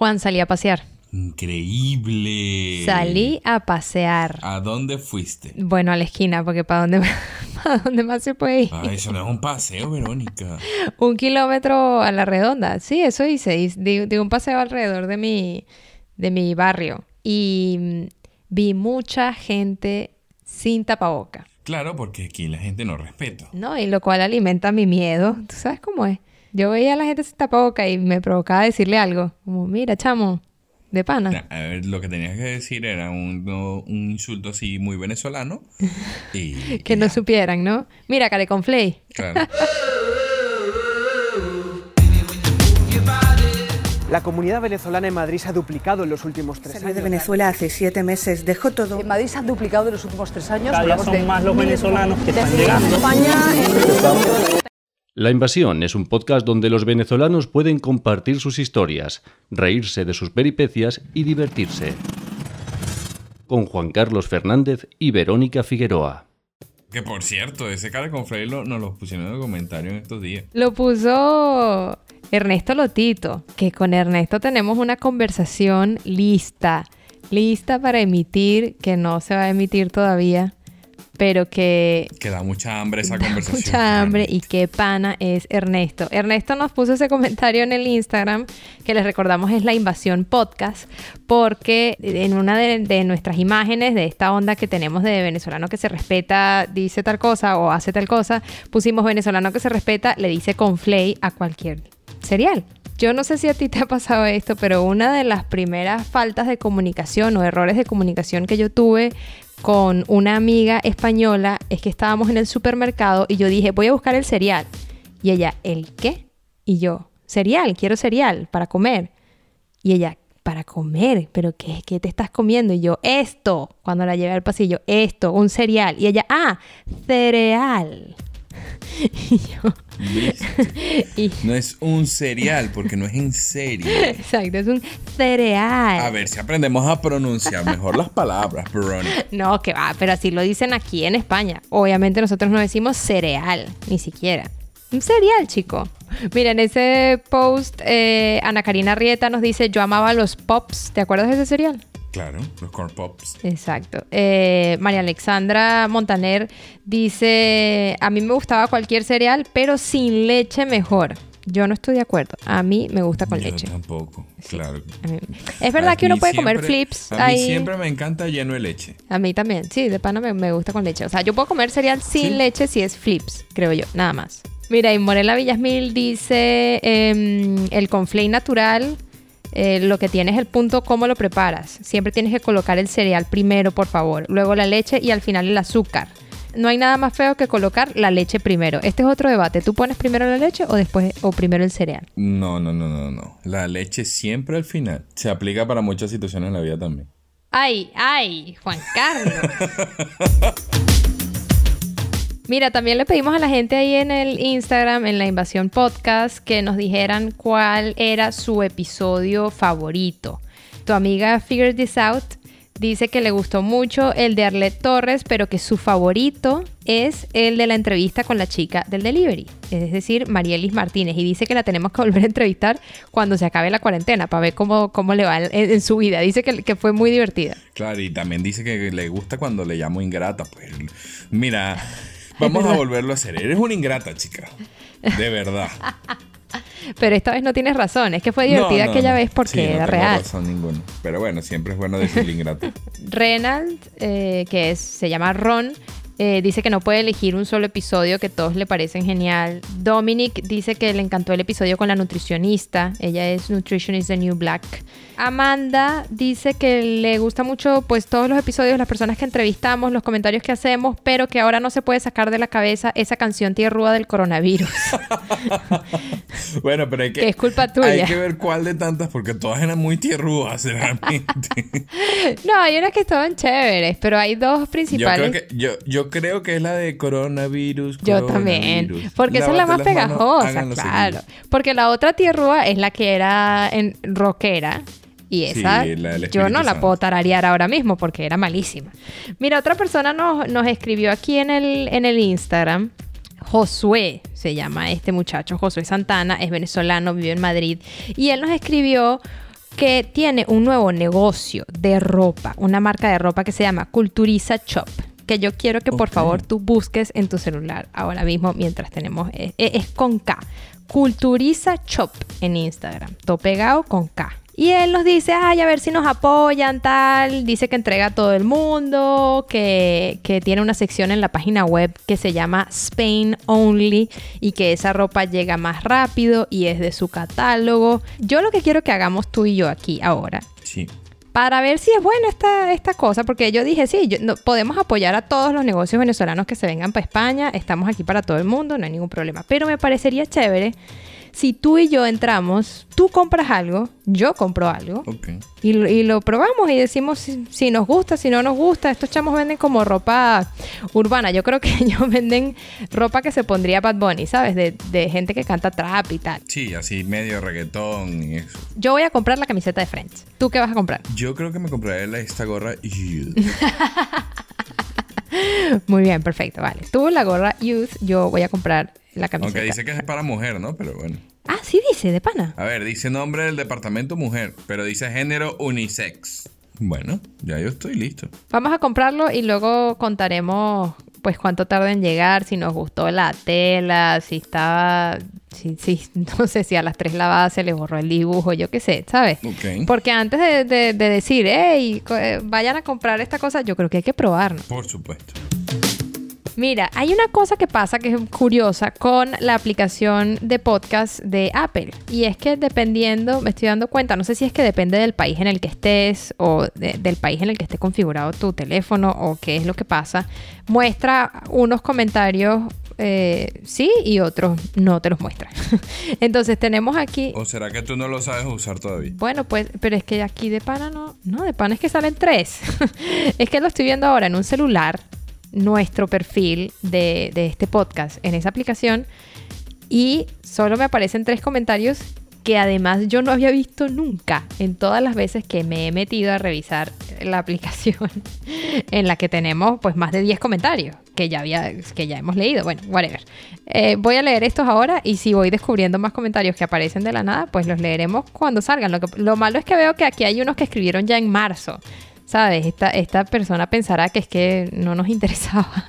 Juan, salí a pasear. Increíble. Salí a pasear. ¿A dónde fuiste? Bueno, a la esquina, porque ¿para dónde, para dónde más se puede ir? Ah, eso no es un paseo, Verónica. un kilómetro a la redonda. Sí, eso hice. Di, di- di un paseo alrededor de mi, de mi barrio. Y mm, vi mucha gente sin tapaboca. Claro, porque aquí la gente no respeta. ¿no? Y lo cual alimenta mi miedo. ¿Tú sabes cómo es? Yo veía a la gente sin tapaboca y me provocaba decirle algo. Como, mira, chamo, de pana. A ver, lo que tenías que decir era un, no- un insulto así muy venezolano. Y. Que no supieran, ¿no? Mira, care con flay. Claro. La comunidad venezolana en Madrid se ha duplicado en los últimos tres Salí años. de Venezuela hace siete meses, dejó todo. En Madrid se ha duplicado en los últimos tres años. Cada día son de más los venezolanos que están llegando. España, La Invasión es un podcast donde los venezolanos pueden compartir sus historias, reírse de sus peripecias y divertirse. Con Juan Carlos Fernández y Verónica Figueroa. Que por cierto, ese cara con Frey lo- nos lo pusieron en el comentario en estos días. Lo puso Ernesto Lotito, que con Ernesto tenemos una conversación lista, lista para emitir, que no se va a emitir todavía, pero que Que da mucha hambre esa da conversación. mucha hambre y qué pana es Ernesto. Ernesto nos puso ese comentario en el Instagram, que les recordamos es la invasión podcast, porque en una de, de nuestras imágenes de esta onda que tenemos de venezolano que se respeta, dice tal cosa o hace tal cosa, pusimos venezolano que se respeta, le dice con flay a cualquier cereal. Yo no sé si a ti te ha pasado esto, pero una de las primeras faltas de comunicación o errores de comunicación que yo tuve con una amiga española es que estábamos en el supermercado y yo dije, voy a buscar el cereal. Y ella, ¿el qué? Y yo, cereal, quiero cereal para comer. Y ella, para comer, pero ¿qué, qué te estás comiendo? Y yo, esto, cuando la llevé al pasillo, esto, un cereal. Y ella, ah, cereal. y yo, No es un cereal, porque no es en serie. exacto, es un cereal. A ver si aprendemos a pronunciar mejor las palabras, Verónica. No, que va, pero así lo dicen aquí en España. Obviamente nosotros no decimos cereal, ni siquiera. Un cereal, chico. Mira, en ese post, eh, Ana Karina Rieta nos dice, yo amaba los pops. ¿Te acuerdas de ese cereal? Claro, los corn pops. Exacto. Eh, María Alexandra Montaner dice, a mí me gustaba cualquier cereal, pero sin leche mejor. Yo no estoy de acuerdo. A mí me gusta con Yo leche. tampoco, claro. A mí- Es verdad A que uno puede comer flips A mí siempre me encanta lleno de leche. A mí también, sí, de pana me, me gusta con leche. O sea, yo puedo comer cereal sin Sí. leche si es flips, creo yo, nada más. Mira, y Morela Villasmil dice, em, el conflay natural, eh, lo que tiene es el punto cómo lo preparas. Siempre tienes que colocar el cereal primero, por favor, luego la leche y al final el azúcar. No hay nada más feo que colocar la leche primero. Este es otro debate. ¿Tú pones primero la leche o después o primero el cereal? No, no, no, no, no. La leche siempre al final. Se aplica para muchas situaciones en la vida también. Ay, ay, Juan Carlos. Mira, también le pedimos a la gente ahí en el Instagram, en la Invasión Podcast, que nos dijeran cuál era su episodio favorito. Tu amiga Figure This Out dice que le gustó mucho el de Arlette Torres, pero que su favorito es el de la entrevista con la chica del delivery, es decir, Marielis Martínez. Y dice que la tenemos que volver a entrevistar cuando se acabe la cuarentena para ver cómo, cómo le va en, su vida. Dice que, que fue muy divertida. Claro, y también dice que le gusta cuando le llamo ingrata. Pues mira, vamos a volverlo a hacer. Eres una ingrata, chica. De verdad. Pero esta vez no tienes razón, es que fue divertida No, no, aquella no. vez porque Sí, no era tengo real. razón ninguno. Pero bueno, siempre es bueno decirle ingrata. Renald, eh, que es, se llama Ron, eh, dice que no puede elegir un solo episodio, que todos le parecen genial. Dominic dice que le encantó el episodio con la nutricionista. Ella es Nutrition is the New Black. Amanda dice que le gusta mucho pues todos los episodios, las personas que entrevistamos, los comentarios que hacemos, pero que ahora no se puede sacar de la cabeza esa canción tierrúa del coronavirus. Bueno, pero hay que. Que es culpa tuya. Hay que ver cuál de tantas, porque todas eran muy tierrúas, realmente. no, hay unas que estaban chéveres, pero hay dos yo, principales. creo que, yo, yo creo que es la de coronavirus. Yo también. Porque esa es la más manos, pegajosa, claro. seguido. Porque la otra tierrúa es la que era en rockera. Y Sí, esa la yo no la puedo tararear ahora mismo porque era malísima. Mira, otra persona nos, nos escribió aquí en el, en el Instagram. Josué se llama este muchacho, Josué Santana, es venezolano, vive en Madrid. Y él nos escribió que tiene un nuevo negocio de ropa, una marca de ropa que se llama Culturiza Shop. Que yo quiero que por favor tú busques en tu celular ahora mismo mientras tenemos. Es, es con K. Culturiza Shop en Instagram. Todo pegado con K. Y él nos dice, ay, a ver si nos apoyan, tal. Dice que entrega a todo el mundo, que, que tiene una sección en la página web que se llama Spain Only y que esa ropa llega más rápido y es de su catálogo. Yo lo que quiero que hagamos tú y yo aquí ahora Sí. Para ver si es buena esta, esta cosa, porque yo dije, sí, yo- no- podemos apoyar a todos los negocios venezolanos que se vengan para España, estamos aquí para todo el mundo, no hay ningún problema, pero me parecería chévere si tú y yo entramos, tú compras algo, yo compro algo, y, lo- y lo probamos y decimos si, si nos gusta, si no nos gusta. Estos chamos venden como ropa urbana. Yo creo que ellos venden ropa que se pondría Bad Bunny, ¿sabes? De, de gente que canta trap y tal. Sí, así medio reggaetón y eso. Yo voy a comprar la camiseta de Friends. ¿Tú qué vas a comprar? Yo creo que me compraré la- esta gorra. Muy bien, perfecto, vale. Tú la gorra Youth, yo voy a comprar la camiseta. Aunque dice que es para mujer, ¿no? Pero bueno. Ah, sí dice, de pana. A ver, dice nombre del departamento mujer, pero dice género unisex. Bueno, ya yo estoy listo. Vamos a comprarlo y luego contaremos pues cuánto tarda en llegar, si nos gustó la tela, si estaba, si, si, no sé, si a las tres lavadas se le borró el dibujo, yo qué sé, ¿sabes? Ok. Porque antes de, de- de decir, hey, eh, vayan a comprar esta cosa, yo creo que hay que probarlo. Por supuesto. Mira, hay una cosa que pasa que es curiosa con la aplicación de podcast de Apple. Y es que dependiendo, me estoy dando cuenta, no sé si es que depende del país en el que estés o de- del país en el que esté configurado tu teléfono o qué es lo que pasa, muestra unos comentarios eh, sí y otros no te los muestra. Entonces tenemos aquí... ¿O será que tú no lo sabes usar todavía? Bueno, pues, pero es que aquí de pana no. No, de pana es que salen tres. es que lo estoy viendo ahora en un celular, nuestro perfil de, de este podcast en esa aplicación, y solo me aparecen tres comentarios que además yo no había visto nunca en todas las veces que me he metido a revisar la aplicación en la que tenemos pues más de 10 comentarios que ya había que ya hemos leído. Bueno whatever. Eh, voy a leer estos ahora y si voy descubriendo más comentarios que aparecen de la nada pues los leeremos cuando salgan. Lo, lo malo es que veo que aquí hay unos que escribieron ya en marzo ¿Sabes? Esta, esta persona pensará que es que no nos interesaba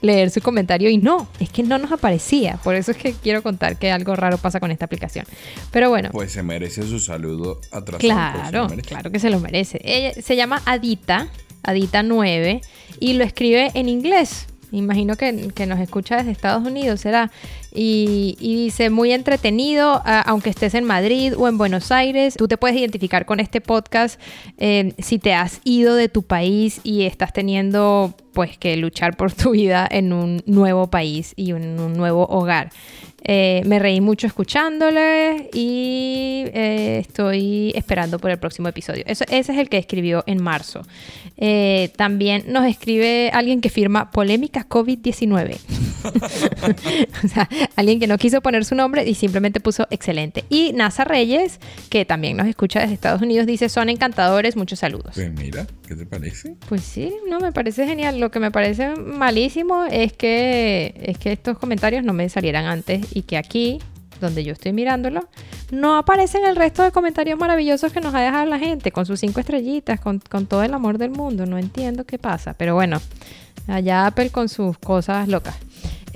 leer su comentario y no, es que no nos aparecía. Por eso es que quiero contar que algo raro pasa con esta aplicación. Pero bueno, Pues se merece su saludo lo claro, claro que se lo merece. Ella se llama Adita, Adita 9, y lo escribe en inglés. Imagino que, que nos escucha desde Estados Unidos, será. Y, y dice, muy entretenido, aunque estés en Madrid o en Buenos Aires, tú te puedes identificar con este podcast eh, si te has ido de tu país y estás teniendo pues que luchar por tu vida en un nuevo país y en un nuevo hogar. Eh, me reí mucho escuchándole y eh, estoy esperando por el próximo episodio. Ese es el que escribió en marzo. Eh, también nos escribe alguien que firma polémica COVID-19. o sea, alguien que no quiso poner su nombre y simplemente puso excelente. Y NASA Reyes, que también nos escucha desde Estados Unidos, dice, son encantadores, muchos saludos. Pues mira, ¿qué te parece? Pues sí, no, me parece genial. Lo que me parece malísimo es que, es que estos comentarios no me salieran antes y que aquí, donde yo estoy mirándolo, no aparecen el resto de comentarios maravillosos que nos ha dejado la gente, con sus cinco estrellitas, con, con todo el amor del mundo. No entiendo qué pasa, pero bueno, allá Apple con sus cosas locas.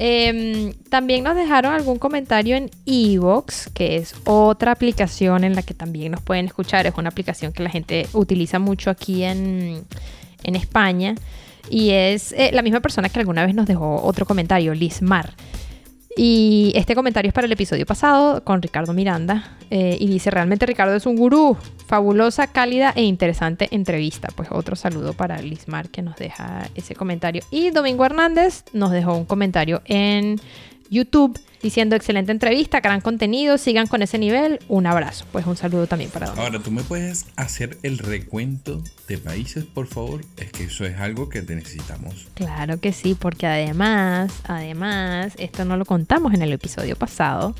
Em, también nos dejaron algún comentario en Evox, que es otra aplicación en la que también nos pueden escuchar. Es una aplicación que la gente utiliza mucho aquí en, en España. Y es eh, la misma persona que alguna vez nos dejó otro comentario, Liz Mar. Y este comentario es para el episodio pasado con Ricardo Miranda. eh, y dice, realmente Ricardo es un gurú. Fabulosa, cálida e interesante entrevista. Pues otro saludo para Lismar que nos deja ese comentario. Y Domingo Hernández nos dejó un comentario en YouTube diciendo excelente entrevista, gran contenido, sigan con ese nivel. Un abrazo. Pues un saludo también para Domingo. Ahora, ¿tú me puedes hacer el recuento de países, por favor? Es que eso es algo que te necesitamos. Claro que sí, porque además, además, esto no lo contamos en el episodio pasado,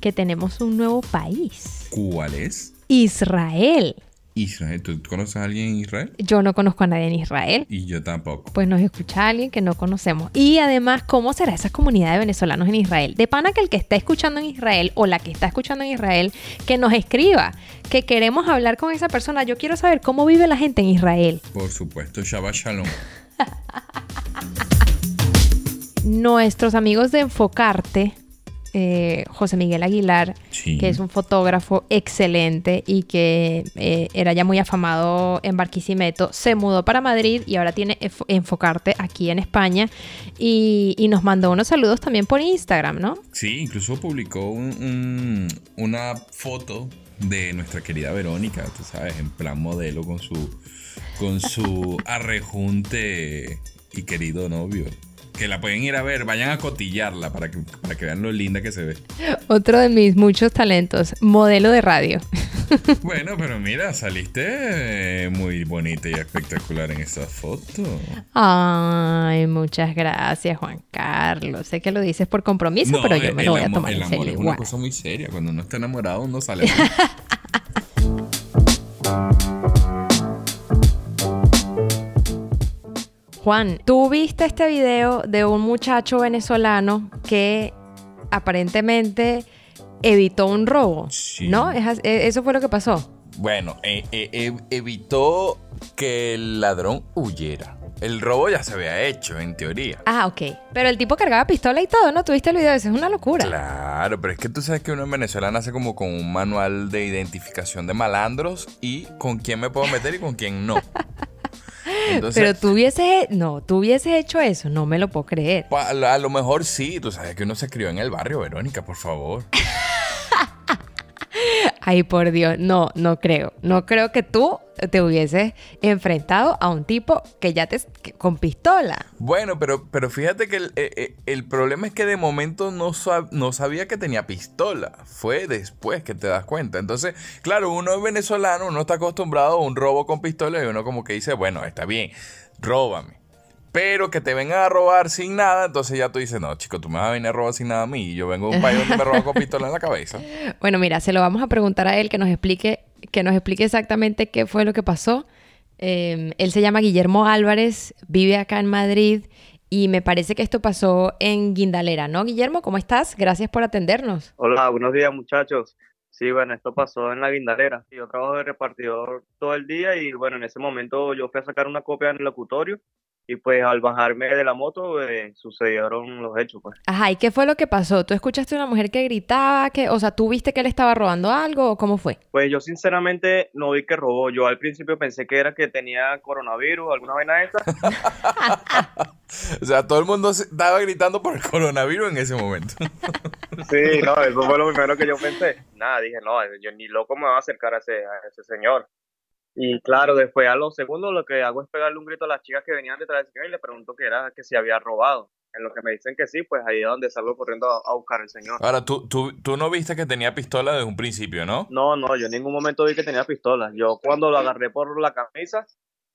que tenemos un nuevo país. ¿Cuál es? Israel. Israel. ¿Tú conoces a alguien en Israel? Yo no conozco a nadie en Israel. Y yo tampoco. Pues nos escucha alguien que no conocemos. Y además, ¿cómo será esa comunidad de venezolanos en Israel? De pana que el que está escuchando en Israel o la que está escuchando en Israel, que nos escriba, que queremos hablar con esa persona. Yo quiero saber cómo vive la gente en Israel. Por supuesto, Shabbat Shalom. Nuestros amigos de Enfocarte eh, José Miguel Aguilar, que es un fotógrafo excelente y que eh, era ya muy afamado en Barquisimeto, se mudó para Madrid y ahora tiene Enfocarte aquí en España y, nos mandó unos saludos también por Instagram, ¿no? Sí, incluso publicó una foto de nuestra querida Verónica, tú sabes, en plan modelo con su, con su arrejunte y querido novio que la pueden ir a ver, vayan a cotillarla para que, para que vean lo linda que se ve. Otro de mis muchos talentos, modelo de radio. Bueno, pero mira, saliste muy bonita y espectacular en esa foto. Ay, muchas gracias, Juan Carlos. Sé que lo dices por compromiso, pero yo me lo voy a tomar el en serio. Es una cosa muy seria. Cuando uno está enamorado, uno sale. Juan, tú viste este video de un muchacho venezolano que aparentemente evitó un robo, ¿no? E, eso fue lo que pasó. Bueno, eh, eh, evitó que el ladrón huyera. El robo ya se había hecho, en teoría. Ah, ok. Pero el tipo cargaba pistola y todo, ¿no? ¿Tuviste el video? Eso es una locura. Claro, pero es que tú sabes que uno en Venezuela nace como con un manual de identificación de malandros y con quién me puedo meter y con quién no. Pero tú hubieses, no, tú hubieses hecho eso, no me lo puedo creer. A, a lo mejor sí, tú sabes que uno se crió en el barrio, Verónica, por favor. Ay, por Dios, no, no creo. No creo que tú te hubieses enfrentado a un tipo que ya te con pistola. Bueno, pero, pero fíjate que el, eh, eh, problema es que de momento no, no sabía que tenía pistola. Fue después que te das cuenta. Entonces, claro, uno es venezolano, uno está acostumbrado a un robo con pistola y uno como que dice, bueno, está bien, róbame pero que te vengan a robar sin nada, entonces ya tú dices, no, chico, tú me vas a venir a robar sin nada a mí. Y yo vengo de un país donde me roban con pistola en la cabeza. Bueno, mira, se lo vamos a preguntar a él que nos explique, que nos explique exactamente qué fue lo que pasó. Em, él se llama Guillermo Álvarez, vive acá en Madrid y me parece que esto pasó en Guindalera, ¿no, Guillermo? ¿Cómo estás? Gracias por atendernos. Hola, buenos días, muchachos. Sí, bueno, esto pasó en la Guindalera. Yo trabajo de repartidor todo el día y bueno, en ese momento yo fui a sacar una copia en el locutorio y pues al bajarme de la moto eh, sucedieron los hechos pues. Ajá, ¿y qué fue lo que pasó? ¿Tú escuchaste a una mujer que gritaba, que, o sea, tú viste que él estaba robando algo o cómo fue? Pues yo sinceramente no vi que robó, yo al principio pensé que era que tenía coronavirus, alguna vaina de esa. o sea, todo el mundo estaba gritando por el coronavirus en ese momento. sí, no, eso fue lo primero que yo pensé. Nada, dije, no, yo ni loco me voy a acercar a ese, a ese señor. Y claro, después a los segundos lo que hago es pegarle un grito a las chicas que venían detrás del señor y le pregunto que era que si había robado. En lo que me dicen que sí, pues ahí es donde salgo corriendo a, buscar al señor. Ahora, ¿tú, tú, tú no viste que tenía pistola desde un principio, ¿no? No, no, yo en ningún momento vi que tenía pistola. Yo cuando lo agarré por la camisa,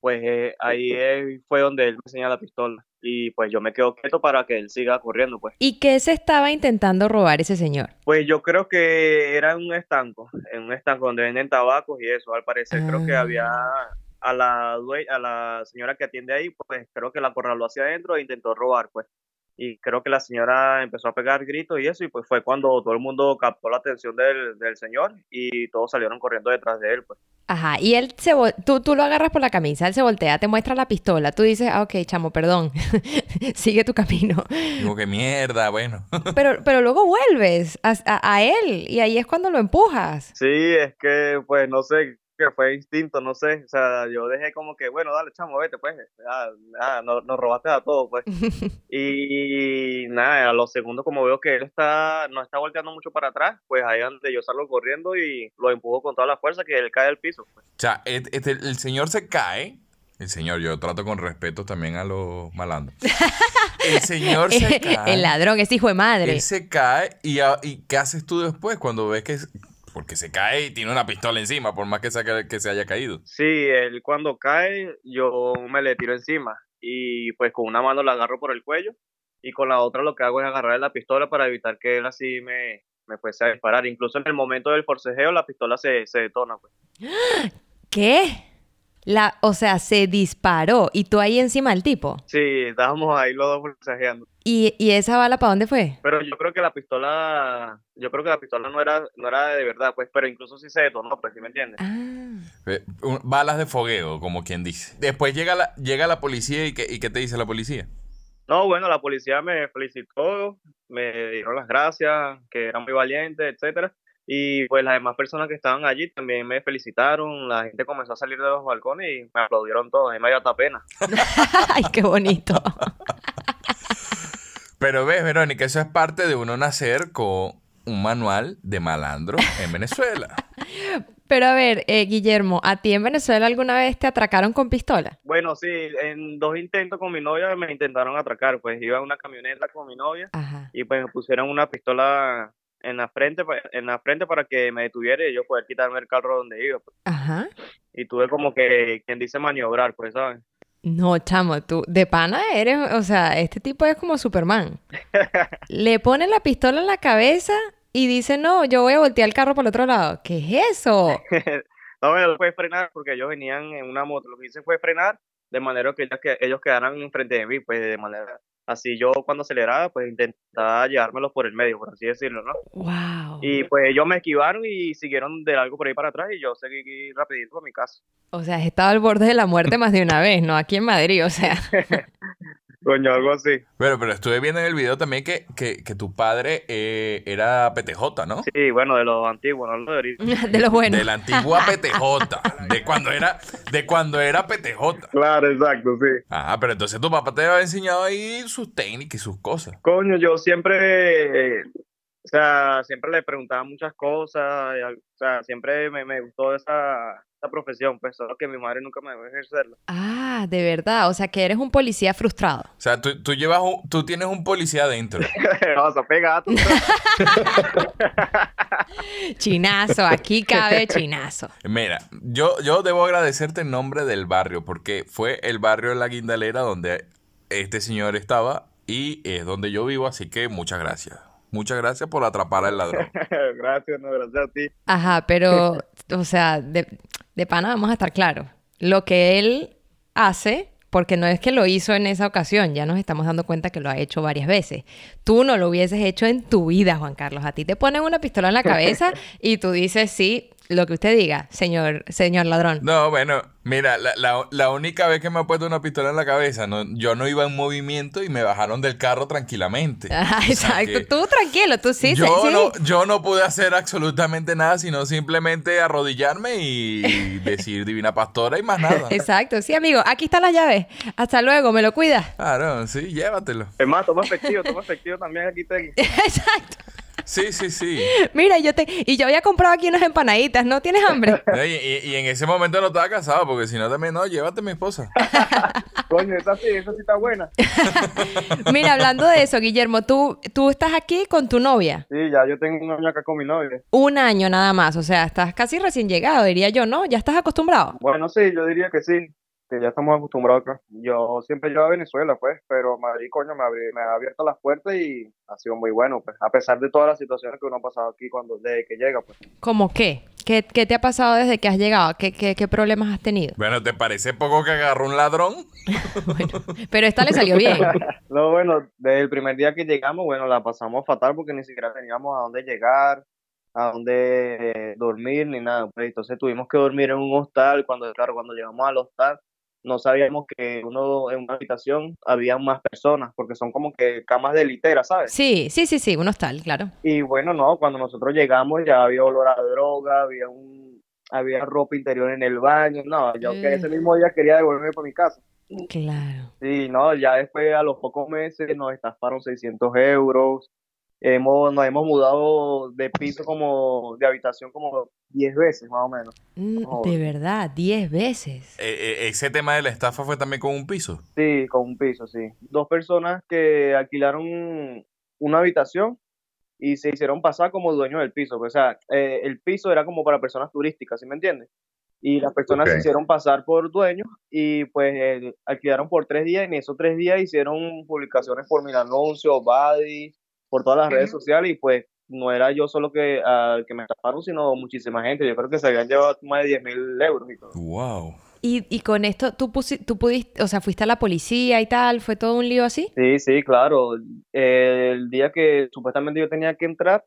pues eh, ahí fue donde él me enseñó la pistola. Y pues yo me quedo quieto para que él siga corriendo, pues. ¿Y qué se estaba intentando robar ese señor? Pues yo creo que era un estanco, en un estanco donde venden tabacos y eso, al parecer creo que había ah. a la a la señora que atiende ahí, pues creo que la acorraló hacia adentro e intentó robar, pues y creo que la señora empezó a pegar gritos y eso, y pues fue cuando todo el mundo captó la atención del, del señor y todos salieron corriendo detrás de él, pues. Ajá, y él se tú, tú lo agarras por la camisa, él se voltea, te muestra la pistola, tú dices, ah, ok, chamo, perdón, sigue tu camino. Digo, qué mierda, bueno. pero, pero luego vuelves a, a él y ahí es cuando lo empujas. Sí, es que, pues, no sé, que fue instinto, no sé, o sea, yo dejé como que, bueno, dale, chamo, vete, pues, ya, nos, robaste a todos, pues. y nada, a los segundos, como veo que él está, no está volteando mucho para atrás, pues ahí donde yo salgo corriendo y lo empujo con toda la fuerza que él cae al piso. Pues. O sea, este, el señor se cae, el señor, yo trato con respeto también a los malandros. El señor se cae. El ladrón, es hijo de madre. Él se cae y, y ¿qué haces tú después cuando ves que, porque se cae y tiene una pistola encima, por más que se, que se haya caído. Sí, él cuando cae, yo me le tiro encima y pues con una mano la agarro por el cuello y con la otra lo que hago es agarrar la pistola para evitar que él así me, me fuese a disparar. Incluso en el momento del forcejeo la pistola se, se detona. Pues. ¿Qué? La, o sea, se disparó y tú ahí encima del tipo. Sí, estábamos ahí los dos forcejeando. ¿Y, ¿Y esa bala para dónde fue? Pero yo creo que la pistola, yo creo que la pistola no era, no era de verdad, pues, pero incluso sí se detonó, pues, ¿sí me entiendes? Ah. Eh, un- Balas de fogueo, como quien dice. Después llega la, llega la policía y ¿qué, y qué te dice la policía? No, bueno, la policía me felicitó, me dieron las gracias, que era muy valiente, etcétera. Y pues las demás personas que estaban allí también me felicitaron, la gente comenzó a salir de los balcones y me aplaudieron todos, y me dio hasta pena. Ay, qué bonito. Pero ves, Verónica, eso es parte de uno nacer con un manual de malandro en Venezuela. Pero a ver, eh, Guillermo, ¿a ti en Venezuela alguna vez te atracaron con pistola? Bueno, sí, en dos intentos con mi novia me intentaron atracar, pues iba en una camioneta con mi novia Ajá. y pues me pusieron una pistola en la frente, pa- en la frente para que me detuviera y yo poder quitarme el carro donde iba. pues. Ajá. Y tuve como que, quien dice maniobrar, pues, ¿sabes? No, chamo, tú de pana eres, o sea, este tipo es como Superman. Le pone la pistola en la cabeza y dice, no, yo voy a voltear el carro por el otro lado. ¿Qué es eso? No, bueno, fue frenar porque ellos venían en una moto. Lo que hice fue frenar de manera que ellos, que ellos quedaran enfrente de mí, pues de manera así yo cuando aceleraba, pues intentaba llevármelos por el medio, por así decirlo, ¿no? Wow. Y pues ellos me esquivaron y siguieron de algo por ahí para atrás y yo seguí rapidito a mi casa. O sea, has estado al borde de la muerte más de una vez, ¿no? Aquí en Madrid, o sea. Coño, algo así. Bueno, pero estuve viendo en el video también que, que, que tu padre eh, era PTJ, ¿no? Sí, bueno, de los antiguos, no de. De lo bueno. De la antigua PTJ. De cuando era, de cuando era PTJ. Claro, exacto, sí. Ah, pero entonces tu papá te había enseñado ahí sus técnicas y sus cosas. Coño, yo siempre, eh, o sea, siempre le preguntaba muchas cosas, y o sea, siempre me, me gustó esa, esa profesión, pues solo que mi madre nunca me dejó ejercerla. Ah, de verdad. O sea, que eres un policía frustrado. O sea, tú, tú llevas un- tú tienes un policía adentro. Vas a pegar. Chinazo, aquí cabe chinazo. Mira, yo, yo debo agradecerte en nombre del barrio, porque fue el barrio de la Guindalera donde este señor estaba y es donde yo vivo, así que muchas gracias. Muchas gracias por atrapar al ladrón. gracias, no, gracias a ti. Ajá, pero, o sea, de, de pana vamos a estar claros. Lo que él hace, porque no es que lo hizo en esa ocasión, ya nos estamos dando cuenta que lo ha hecho varias veces. Tú no lo hubieses hecho en tu vida, Juan Carlos. A ti te ponen una pistola en la cabeza y tú dices, sí, lo que usted diga, señor, señor ladrón. No, bueno, mira, la, la- la única vez que me ha puesto una pistola en la cabeza, no, yo no iba en movimiento y me bajaron del carro tranquilamente. O sea exacto. Tú tranquilo, tú sí, sí, yo, sí. no, yo no pude hacer absolutamente nada, sino simplemente arrodillarme y decir divina pastora y más nada. Exacto, sí, amigo. Aquí están las llaves. Hasta luego, me lo cuidas. Claro, sí, llévatelo. Es más, toma efectivo, toma efectivo también aquí tengo. Exacto. Sí, sí, sí. Mira, yo te y yo había comprado aquí unas empanaditas, ¿no tienes hambre? Y, y- y en ese momento no estaba casado, porque si no también, no, llévate a mi esposa. Coño, esa sí, esa sí está buena. Mira, hablando de eso, Guillermo, tú, tú estás aquí con tu novia. Sí, ya yo tengo un año acá con mi novia. Un año nada más, o sea, estás casi recién llegado, diría yo, ¿no? Ya estás acostumbrado. Bueno, sí, yo diría que sí, que ya estamos acostumbrados acá. Yo siempre llevo a Venezuela, pues, pero Madrid, coño, me, abri- me ha abierto las puertas y ha sido muy bueno, pues, a pesar de todas las situaciones que uno ha pasado aquí cuando desde que llega, pues. ¿Cómo qué? ¿Qué, qué te ha pasado desde que has llegado? ¿Qué, qué, qué problemas has tenido? Bueno, ¿te parece poco que agarró un ladrón? Bueno, pero esta le salió bien. No, bueno, desde el primer día que llegamos, bueno, la pasamos fatal porque ni siquiera teníamos a dónde llegar, a dónde eh, dormir, ni nada. Pues, entonces tuvimos que dormir en un hostal. Cuando, claro, cuando llegamos al hostal, no sabíamos que uno en una habitación había más personas, porque son como que camas de litera, ¿sabes? Sí, sí, sí, sí, un hostal, claro. Y bueno, no, cuando nosotros llegamos ya había olor a droga, había un, había ropa interior en el baño. No, yo que ese mismo día quería devolverme para mi casa. Claro. Sí, no, ya después a los pocos meses nos estafaron 600 euros. Hemos, nos hemos mudado de piso como, de habitación como 10 veces más o menos. Mm, No. de verdad, 10 veces. Eh, eh, ese tema de la estafa fue también con un piso. Sí, con un piso, sí. Dos personas que alquilaron una habitación y se hicieron pasar como dueños del piso. O sea, eh, el piso era como para personas turísticas, ¿sí me entiendes? Y las personas se hicieron pasar por dueños y pues eh, alquilaron por tres días y en esos tres días hicieron publicaciones por Mil Anuncios, Buddy, por todas las redes sociales y pues no era yo solo que, al que me estafaron, sino muchísima gente. Yo creo que se habían llevado más de 10 mil euros y todo. Wow. Y, y con esto, ¿tú, pusi- tú pudiste, o sea, fuiste a la policía y tal, ¿fue todo un lío así? Sí, sí, claro. El día que supuestamente yo tenía que entrar,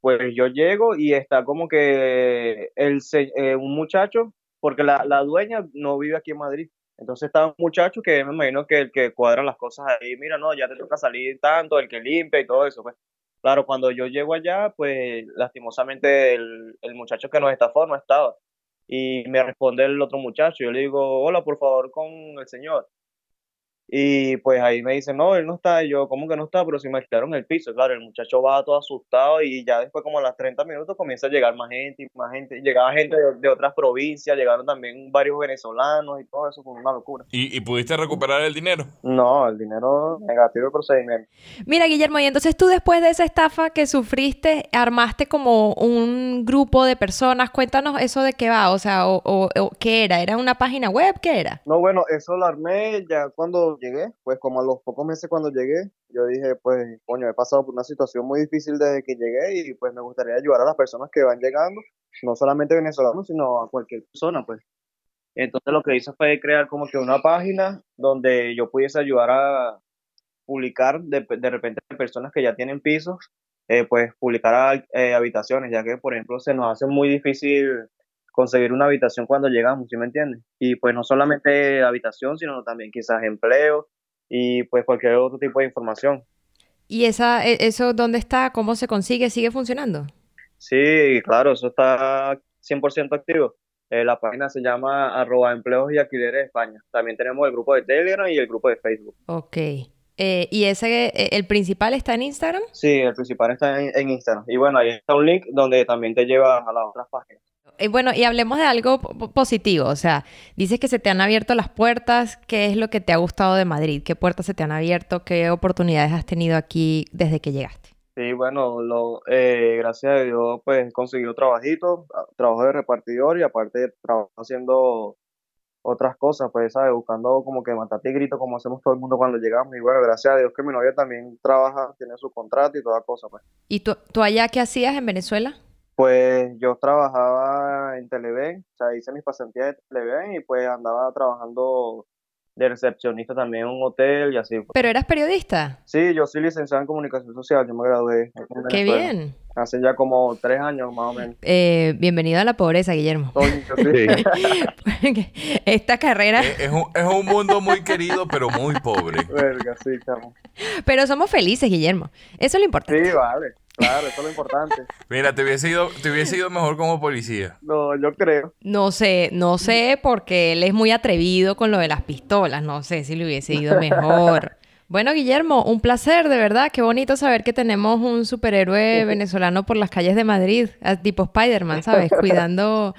pues yo llego y está como que el, se- eh, un muchacho, porque la, la dueña no vive aquí en Madrid. Entonces está un muchacho que me imagino que el que cuadra las cosas ahí, mira, no, ya te toca salir tanto, el que limpia y todo eso, pues. Claro, cuando yo llego allá, pues lastimosamente el, el muchacho que nos estafó no estaba. Y me responde el otro muchacho, yo le digo, hola, por favor, con el señor. Y pues ahí me dicen, no, él no está. Y yo, ¿cómo que no está? Pero si me alquilaron el piso. Claro, el muchacho va todo asustado y ya después, como a las 30 minutos, comienza a llegar más gente y más gente. Llegaba gente de, de otras provincias, llegaron también varios venezolanos y todo eso, fue una locura. ¿Y, y pudiste recuperar el dinero? No, el dinero negativo de procedimiento. Mira, Guillermo, y entonces tú después de esa estafa que sufriste, armaste como un grupo de personas. Cuéntanos eso de qué va, o sea, o, o- o qué era. ¿Era una página web? ¿Qué era? No, bueno, eso lo armé ya cuando llegué, pues como a los pocos meses cuando llegué, yo dije, pues, coño, he pasado por una situación muy difícil desde que llegué y pues me gustaría ayudar a las personas que van llegando, no solamente venezolanos, sino a cualquier persona, pues. Entonces lo que hice fue crear como que una página donde yo pudiese ayudar a publicar de, de repente personas que ya tienen pisos, eh, pues publicar eh, habitaciones, ya que por ejemplo se nos hace muy difícil conseguir una habitación cuando llegamos, ¿sí me entiendes? Y pues no solamente habitación, sino también quizás empleo y pues cualquier otro tipo de información. ¿Y esa, e- eso dónde está? ¿Cómo se consigue? ¿Sigue funcionando? Sí, claro, eso está 100% activo. Eh, la página se llama arroba empleos y alquileres España. También tenemos el grupo de Telegram y el grupo de Facebook. Ok. Eh, ¿Y ese, eh, el principal está en Instagram? Sí, el principal está en, en Instagram. Y bueno, ahí está un link donde también te lleva a las otras páginas. Eh, bueno, y hablemos de algo po- positivo, o sea, dices que se te han abierto las puertas, ¿qué es lo que te ha gustado de Madrid? ¿Qué puertas se te han abierto? ¿Qué oportunidades has tenido aquí desde que llegaste? Sí, bueno, lo, eh, gracias a Dios, pues he conseguido trabajito, trabajo de repartidor y aparte trabajo haciendo otras cosas, pues, ¿sabes? Buscando como que matate grito como hacemos todo el mundo cuando llegamos. Y bueno, gracias a Dios que mi novia también trabaja, tiene su contrato y toda cosa, pues. ¿Y tú, tú allá qué hacías en Venezuela? Pues yo trabajaba en Televen, o sea, hice mis pasantías de Televen y pues andaba trabajando de recepcionista también en un hotel y así. pues. ¿Pero eras periodista? Sí, yo soy licenciado en comunicación social, yo me gradué ¡Qué bien! Hace ya como tres años más o menos. Eh, bienvenido a la pobreza, Guillermo. Sí. Esta carrera... Es, es un, es un mundo muy querido, pero muy pobre. Verga, sí, chamo. Pero somos felices, Guillermo. Eso es lo importante. Sí, vale. Claro, eso es lo importante. Mira, te hubiese ido, te hubiese ido mejor como policía. No, yo creo. No sé, no sé, porque él es muy atrevido con lo de las pistolas. No sé si le hubiese ido mejor. Bueno, Guillermo, un placer, de verdad. Qué bonito saber que tenemos un superhéroe venezolano por las calles de Madrid, tipo Spider-Man, ¿sabes? Cuidando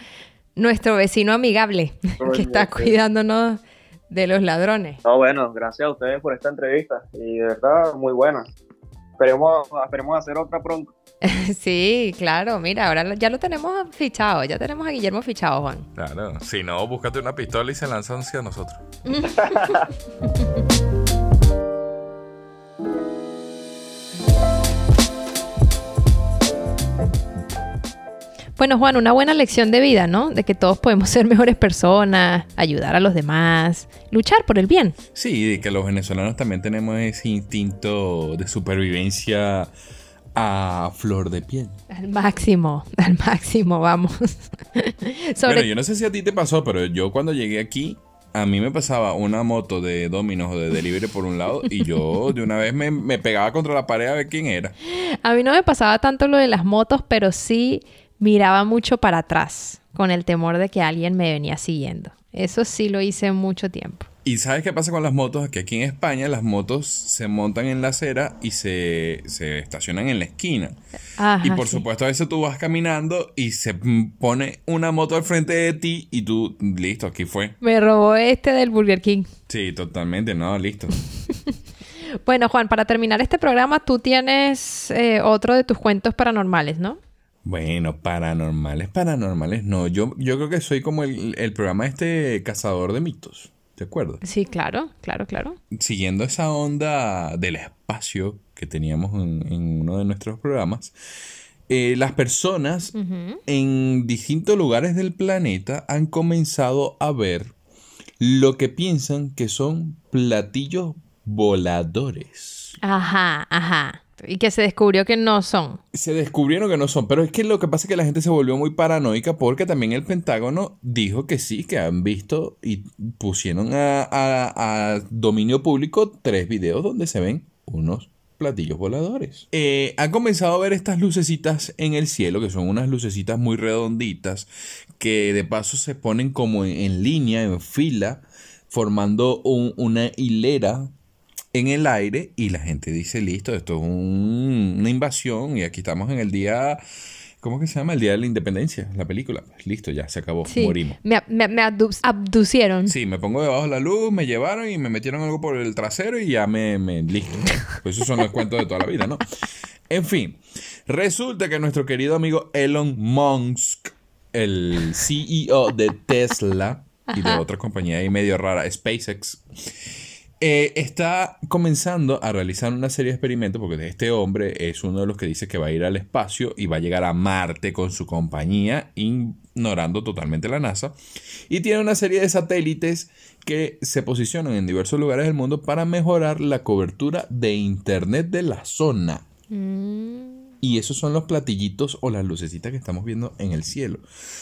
nuestro vecino amigable, que está cuidándonos de los ladrones. No, bueno, gracias a ustedes por esta entrevista. Y de verdad, muy buena. Esperemos, esperemos hacer otra pronto. Sí, claro, mira, ahora lo- ya lo tenemos fichado, ya tenemos a Guillermo fichado, Juan. Claro. Si no, búscate una pistola y se lanzan hacia nosotros. Bueno, Juan, una buena lección de vida, ¿no? De que todos podemos ser mejores personas, ayudar a los demás, luchar por el bien. Sí, de que los venezolanos también tenemos ese instinto de supervivencia a flor de piel. Al máximo, al máximo, vamos. Sobre Bueno, yo no sé si a ti te pasó, pero yo cuando llegué aquí, a mí me pasaba una moto de Domino's o de Delivery por un lado y yo de una vez me, me pegaba contra la pared a ver quién era. A mí no me pasaba tanto lo de las motos, pero sí miraba mucho para atrás, con el temor de que alguien me venía siguiendo. Eso sí lo hice mucho tiempo. ¿Y sabes qué pasa con las motos? Que aquí en España las motos se montan en la acera y se, se estacionan en la esquina. Ajá, y por sí. supuesto a veces tú vas caminando y se pone una moto al frente de ti y tú, listo, aquí fue. Me robó este del Burger King. Sí, totalmente, no, listo. Bueno, Juan, para terminar este programa, tú tienes eh, otro de tus cuentos paranormales, ¿no? Bueno, paranormales, paranormales, no. Yo, yo creo que soy como el, el programa este cazador de mitos, ¿te acuerdas? Sí, claro, claro, claro. Siguiendo esa onda del espacio que teníamos en, en uno de nuestros programas, eh, las personas en distintos lugares del planeta han comenzado a ver lo que piensan que son platillos voladores. Ajá, ajá. Y que se descubrió que no son. Se descubrieron que no son, pero es que lo que pasa es que la gente se volvió muy paranoica porque también el Pentágono dijo que sí, que han visto y pusieron a, a dominio público tres videos donde se ven unos platillos voladores. Eh, han comenzado a ver estas lucecitas en el cielo, que son unas lucecitas muy redonditas, que de paso se ponen como en, línea, en fila, formando una hilera en el aire y la gente dice, listo, esto es una invasión y aquí estamos en el día ¿Cómo que se llama? El Día de la Independencia, la película. Listo, ya se acabó, morimos. Me, me, abducieron. Sí, me pongo debajo de la luz, me llevaron y me metieron algo por el trasero y ya me, me listo. Pues esos son los cuentos de toda la vida, ¿no? En fin, resulta que nuestro querido amigo Elon Musk, el CEO de Tesla y de otra compañía ahí medio rara, SpaceX, eh, está comenzando a realizar una serie de experimentos porque este hombre es uno de los que dice que va a ir al espacio y va a llegar a Marte con su compañía, ignorando totalmente la NASA. Y tiene una serie de satélites que se posicionan en diversos lugares del mundo para mejorar la cobertura de Internet de la zona. Mm. Y esos son los platillitos o las lucecitas que estamos viendo en el cielo.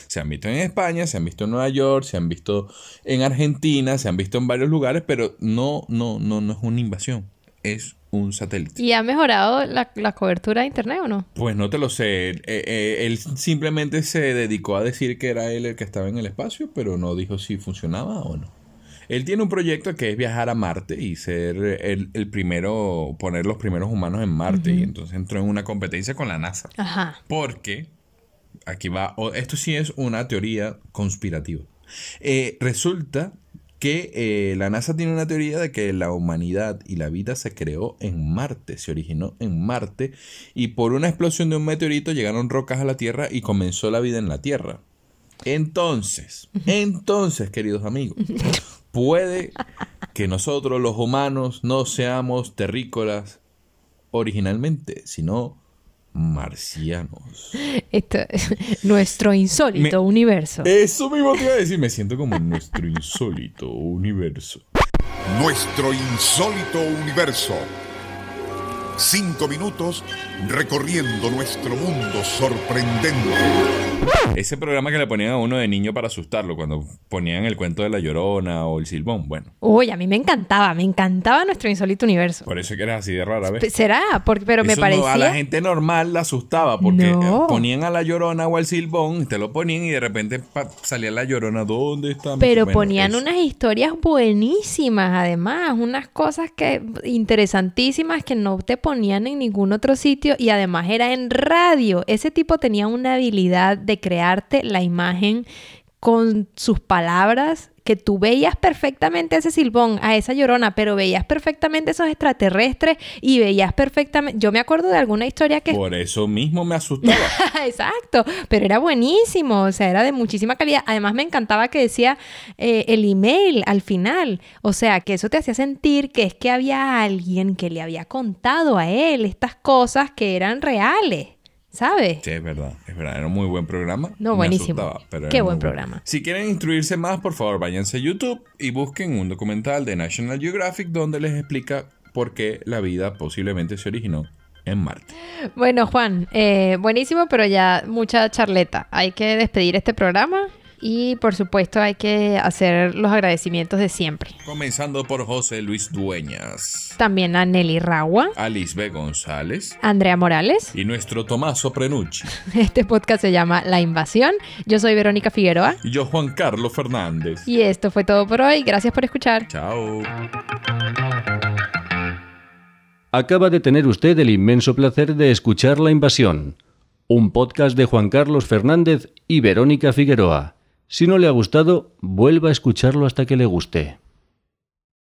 Se han visto en España, se han visto en Nueva York, se han visto en Argentina, se han visto en varios lugares, pero no, no, no, no es una invasión. Es un satélite. ¿Y ha mejorado la, cobertura de internet o no? Pues no te lo sé. Eh, eh, él simplemente se dedicó a decir que era él el que estaba en el espacio, pero no dijo si funcionaba o no. Él tiene un proyecto que es viajar a Marte y ser el, primero, poner los primeros humanos en Marte. Y entonces entró en una competencia con la NASA. Ajá. Porque, aquí va, esto sí es una teoría conspirativa. Eh, resulta que eh, la NASA tiene una teoría de que la humanidad y la vida se creó en Marte, se originó en Marte y por una explosión de un meteorito llegaron rocas a la Tierra y comenzó la vida en la Tierra. Entonces, entonces, queridos amigos, puede que nosotros los humanos no seamos terrícolas originalmente, sino marcianos. Esto es nuestro insólito universo. Eso mismo te iba a decir, me siento como nuestro insólito universo. Nuestro insólito universo. Cinco minutos recorriendo nuestro mundo sorprendente. Ese programa que le ponían a uno de niño para asustarlo, cuando ponían el cuento de la llorona o el silbón, bueno. Uy, a mí me encantaba, me encantaba nuestro insólito universo. Por eso que eras así de rara vez. ¿Será? Porque, pero me parecía. a la gente normal la asustaba porque ponían a la llorona o al silbón, te lo ponían y de repente salía la llorona, ¿dónde está? Pero ponían unas historias buenísimas, además, unas cosas que interesantísimas que no te ponían en ningún otro sitio y además era en radio. Ese tipo tenía una habilidad de crearte la imagen con sus palabras que tú veías perfectamente a ese silbón, a esa llorona, pero veías perfectamente esos extraterrestres y veías perfectamente. Yo me acuerdo de alguna historia que. Por eso mismo me asustaba. Exacto, pero era buenísimo, o sea, era de muchísima calidad. Además, me encantaba que decía eh, el email al final, o sea, que eso te hacía sentir que es que había alguien que le había contado a él estas cosas que eran reales. ¿Sabes? Sí, es verdad, es verdad. Era un muy buen programa. No, buenísimo. Qué buen programa. Si quieren instruirse más, por favor, váyanse a YouTube y busquen un documental de National Geographic donde les explica por qué la vida posiblemente se originó en Marte. Bueno, Juan, eh, buenísimo, pero ya mucha charleta. Hay que despedir este programa. Y por supuesto hay que hacer los agradecimientos de siempre. Comenzando por José Luis Dueñas. También a Nelly Ragua. A Lisbe González. Andrea Morales. Y nuestro Tomaso Prenucci. Este podcast se llama La Invasión. Yo soy Verónica Figueroa. Y yo Juan Carlos Fernández. Y esto fue todo por hoy. Gracias por escuchar. Chao. Acaba de tener usted el inmenso placer de escuchar La Invasión, un podcast de Juan Carlos Fernández y Verónica Figueroa. Si no le ha gustado, vuelva a escucharlo hasta que le guste.